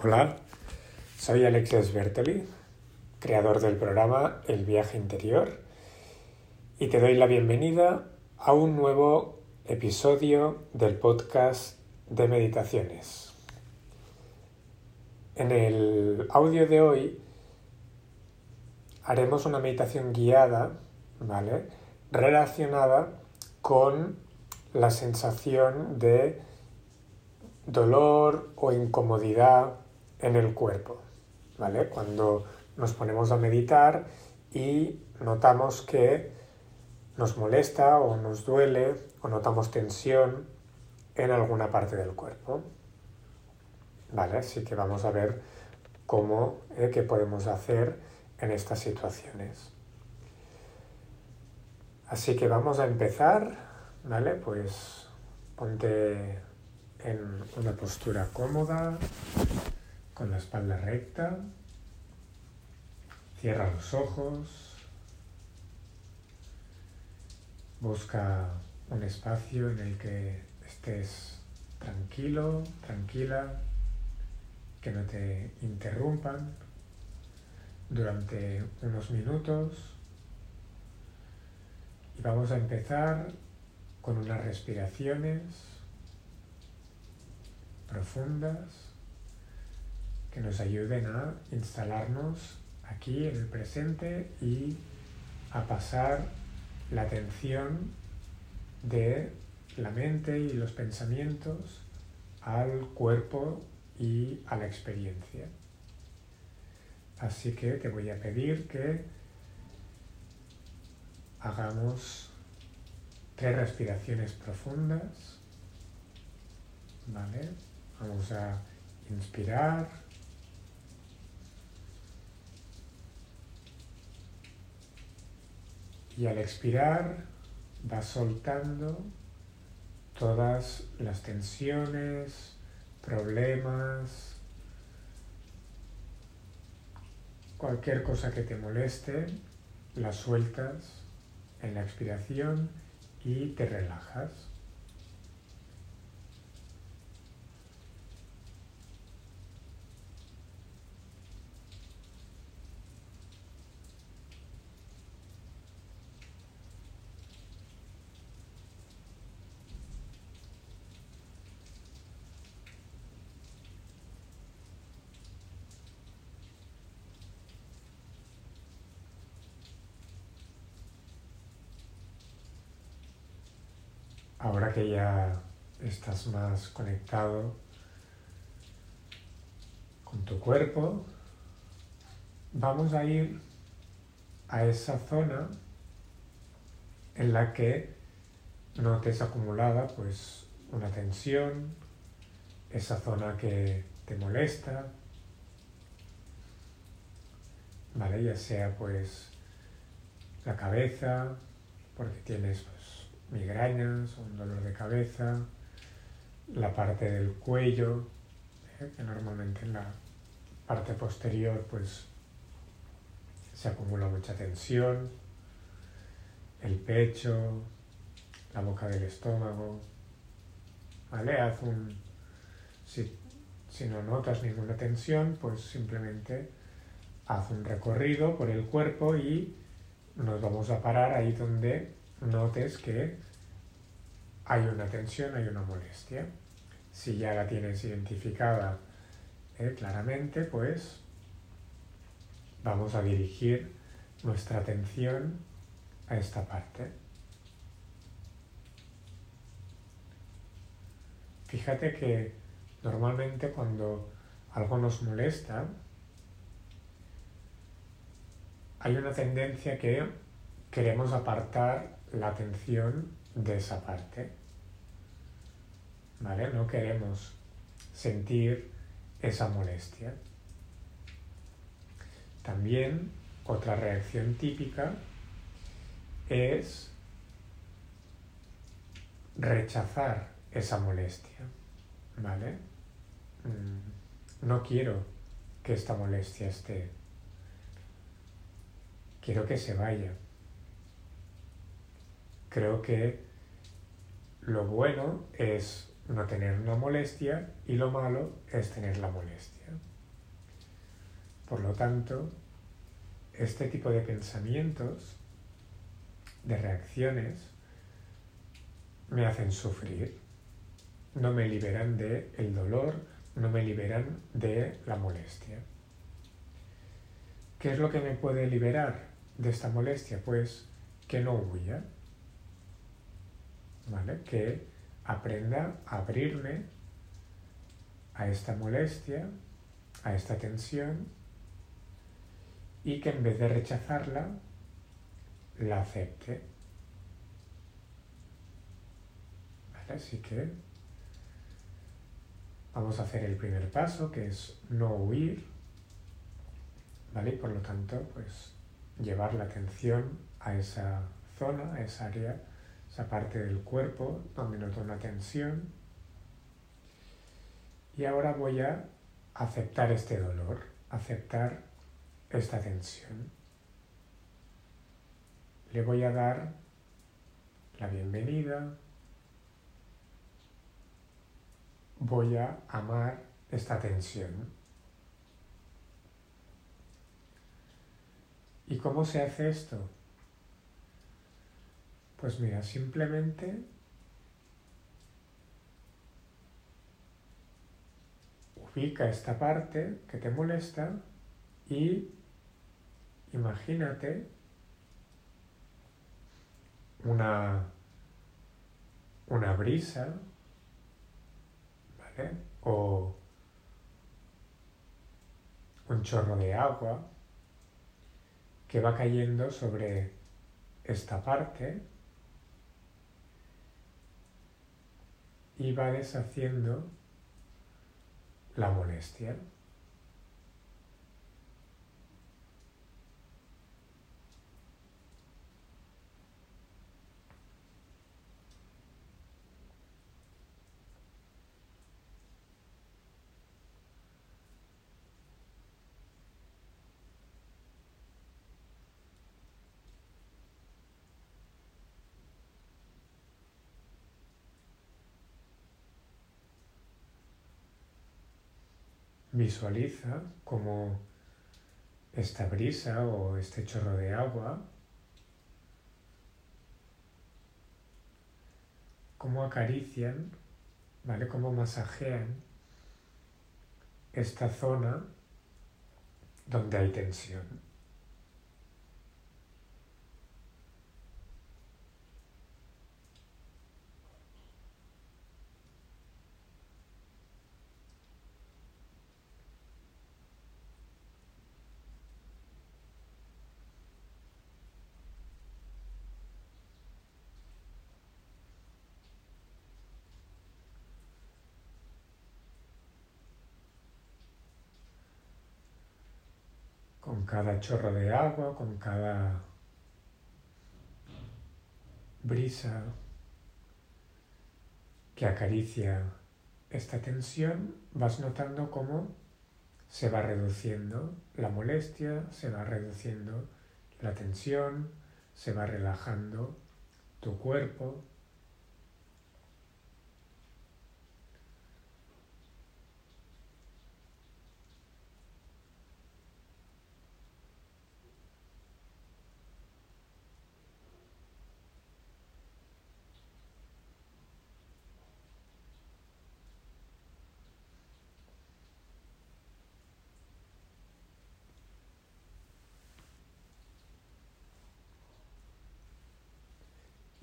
Hola, soy Alexis Bertoli, creador del programa El viaje interior, y te doy la bienvenida a un nuevo episodio del podcast de meditaciones. En el audio de hoy haremos una meditación guiada, ¿vale? Relacionada con la sensación de dolor o incomodidad en el cuerpo, ¿vale? Cuando nos ponemos a meditar y notamos que nos molesta o nos duele o notamos tensión en alguna parte del cuerpo. ¿Vale? Así que vamos a ver cómo, eh, qué podemos hacer en estas situaciones. Así que vamos a empezar, ¿vale? Pues ponte en una postura cómoda, con la espalda recta. Cierra los ojos. Busca un espacio en el que estés tranquilo, tranquila, que no te interrumpan durante unos minutos. Y vamos a empezar con unas respiraciones profundas que nos ayuden a instalarnos aquí en el presente y a pasar la atención de la mente y los pensamientos al cuerpo y a la experiencia. Así que te voy a pedir que hagamos tres respiraciones profundas. ¿Vale? Vamos a inspirar. Y al expirar va soltando todas las tensiones, problemas, cualquier cosa que te moleste, la sueltas en la expiración y te relajas. Ahora que ya estás más conectado con tu cuerpo, vamos a ir a esa zona en la que notes acumulada pues una tensión, esa zona que te molesta, ¿vale? Ya sea pues la cabeza, porque tienes migrañas un dolor de cabeza, la parte del cuello, ¿eh? que normalmente en la parte posterior pues se acumula mucha tensión, el pecho, la boca del estómago, ¿vale? Haz un, si, si no notas ninguna tensión, pues simplemente haz un recorrido por el cuerpo y nos vamos a parar ahí donde notes que hay una tensión, hay una molestia. Si ya la tienes identificada eh, claramente, pues vamos a dirigir nuestra atención a esta parte. Fíjate que normalmente cuando algo nos molesta, hay una tendencia que queremos apartar la atención de esa parte. ¿Vale? No queremos sentir esa molestia. También otra reacción típica es rechazar esa molestia. ¿Vale? Mm, no quiero que esta molestia esté. Quiero que se vaya creo que lo bueno es no tener una molestia y lo malo es tener la molestia. Por lo tanto, este tipo de pensamientos, de reacciones, me hacen sufrir, no me liberan del el dolor, no me liberan de la molestia. ¿Qué es lo que me puede liberar de esta molestia? Pues que no huya, ¿vale? Que aprenda a abrirme a esta molestia, a esta tensión, y que en vez de rechazarla, la acepte. Así que vamos a hacer el primer paso, que es no huir, ¿vale? Y por lo tanto, pues llevar la atención a esa zona, a esa área, esa parte del cuerpo donde noto una tensión. Y ahora voy a aceptar este dolor, aceptar esta tensión. Le voy a dar la bienvenida, voy a amar esta tensión. ¿Y cómo se hace esto? Pues mira, simplemente ubica esta parte que te molesta y imagínate una, una brisa o un chorro de agua que va cayendo sobre esta parte y va deshaciendo la molestia. Visualiza como esta brisa o este chorro de agua, cómo acarician, ¿vale? Cómo masajean esta zona donde hay tensión. con cada chorro de agua, con cada brisa que acaricia esta tensión, vas notando cómo se va reduciendo la molestia, se va reduciendo la tensión, se va relajando tu cuerpo,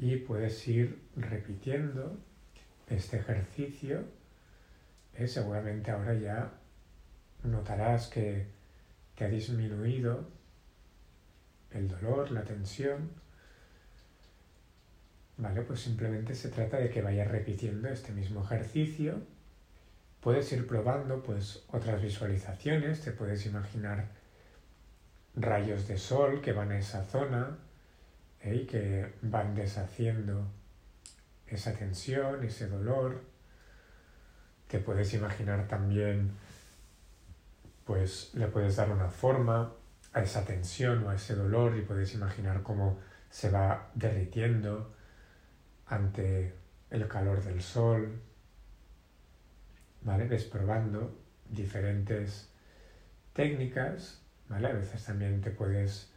y puedes ir repitiendo este ejercicio. Eh, seguramente ahora ya notarás que te ha disminuido el dolor, la tensión. Vale, pues simplemente se trata de que vayas repitiendo este mismo ejercicio. Puedes ir probando pues otras visualizaciones, te puedes imaginar rayos de sol que van a esa zona, que van deshaciendo esa tensión, ese dolor. Te puedes imaginar también, pues le puedes dar una forma a esa tensión o a ese dolor y puedes imaginar cómo se va derritiendo ante el calor del sol. ¿Vale? Ves probando diferentes técnicas ¿vale? A veces también te puedes,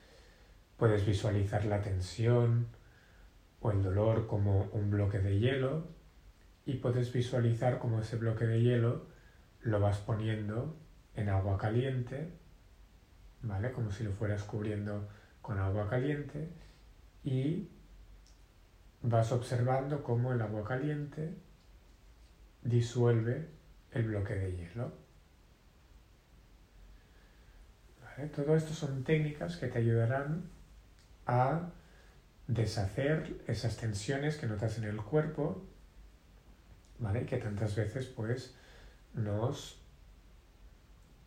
puedes visualizar la tensión o el dolor como un bloque de hielo y puedes visualizar como ese bloque de hielo lo vas poniendo en agua caliente, ¿vale? Como si lo fueras cubriendo con agua caliente y vas observando cómo el agua caliente disuelve el bloque de hielo. Todo esto son técnicas que te ayudarán a deshacer esas tensiones que notas en el cuerpo, ¿vale? Que tantas veces pues nos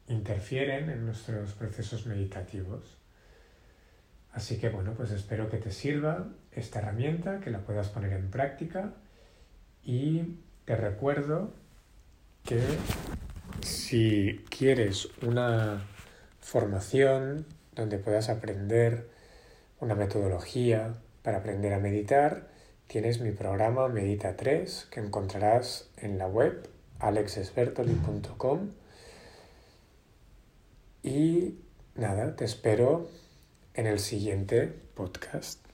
interfieren en nuestros procesos meditativos. Así que bueno, pues espero que te sirva esta herramienta, que la puedas poner en práctica y te recuerdo que si quieres una formación donde puedas aprender una metodología para aprender a meditar, tienes mi programa Medita 3 que encontrarás en la web alexesbertoli.com y nada, te espero en el siguiente podcast.